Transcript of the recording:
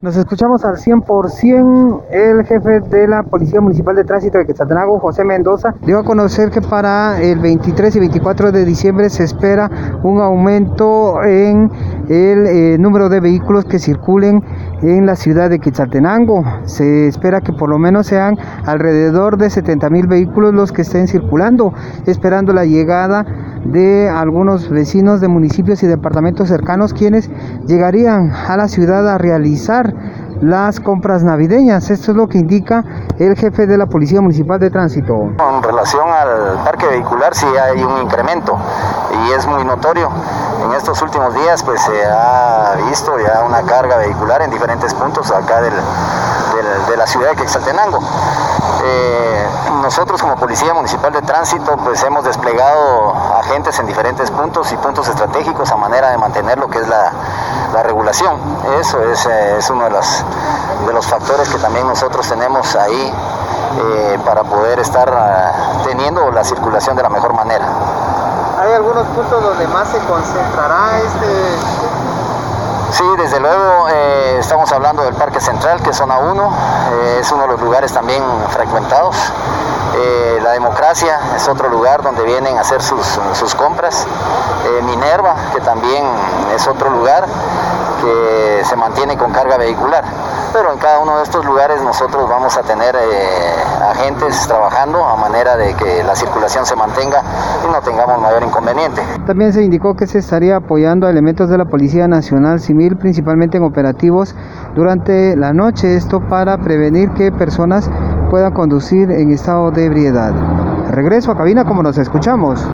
Nos escuchamos al 100%. El jefe de la Policía Municipal de Tránsito de Quetzaltenango, José Mendoza, dio a conocer que para el 23 y 24 de diciembre se espera un aumento en el eh, número de vehículos que circulen en la ciudad de Quetzaltenango. Se espera que por lo menos sean alrededor de 70 mil vehículos los que estén circulando, esperando la llegada de algunos vecinos de municipios y departamentos cercanos quienes llegarían a la ciudad a realizar las compras navideñas. Esto es lo que indica el jefe de la Policía Municipal de Tránsito. En relación al parque vehicular sí hay un incremento y es muy notorio. En estos últimos días pues se ha visto ya una carga vehicular en diferentes puntos acá del, del, de la ciudad de Quexaltenango. Eh, nosotros como Policía Municipal de Tránsito pues hemos desplegado agentes en diferentes puntos y puntos estratégicos a manera de mantener lo que es la, la regulación. Eso es, eh, es uno de los, de los factores que también nosotros tenemos ahí eh, para poder estar uh, teniendo la circulación de la mejor manera. ¿Hay algunos puntos donde más se concentrará este Sí, desde luego eh, estamos hablando del Parque Central, que es zona 1, eh, es uno de los lugares también frecuentados. Eh, la Democracia es otro lugar donde vienen a hacer sus, sus compras. Minerva, que también es otro lugar que se mantiene con carga vehicular. Pero en cada uno de estos lugares nosotros vamos a tener eh, agentes trabajando a manera de que la circulación se mantenga y no tengamos mayor inconveniente. También se indicó que se estaría apoyando a elementos de la Policía Nacional Civil, principalmente en operativos durante la noche, esto para prevenir que personas puedan conducir en estado de ebriedad. Regreso a cabina como nos escuchamos.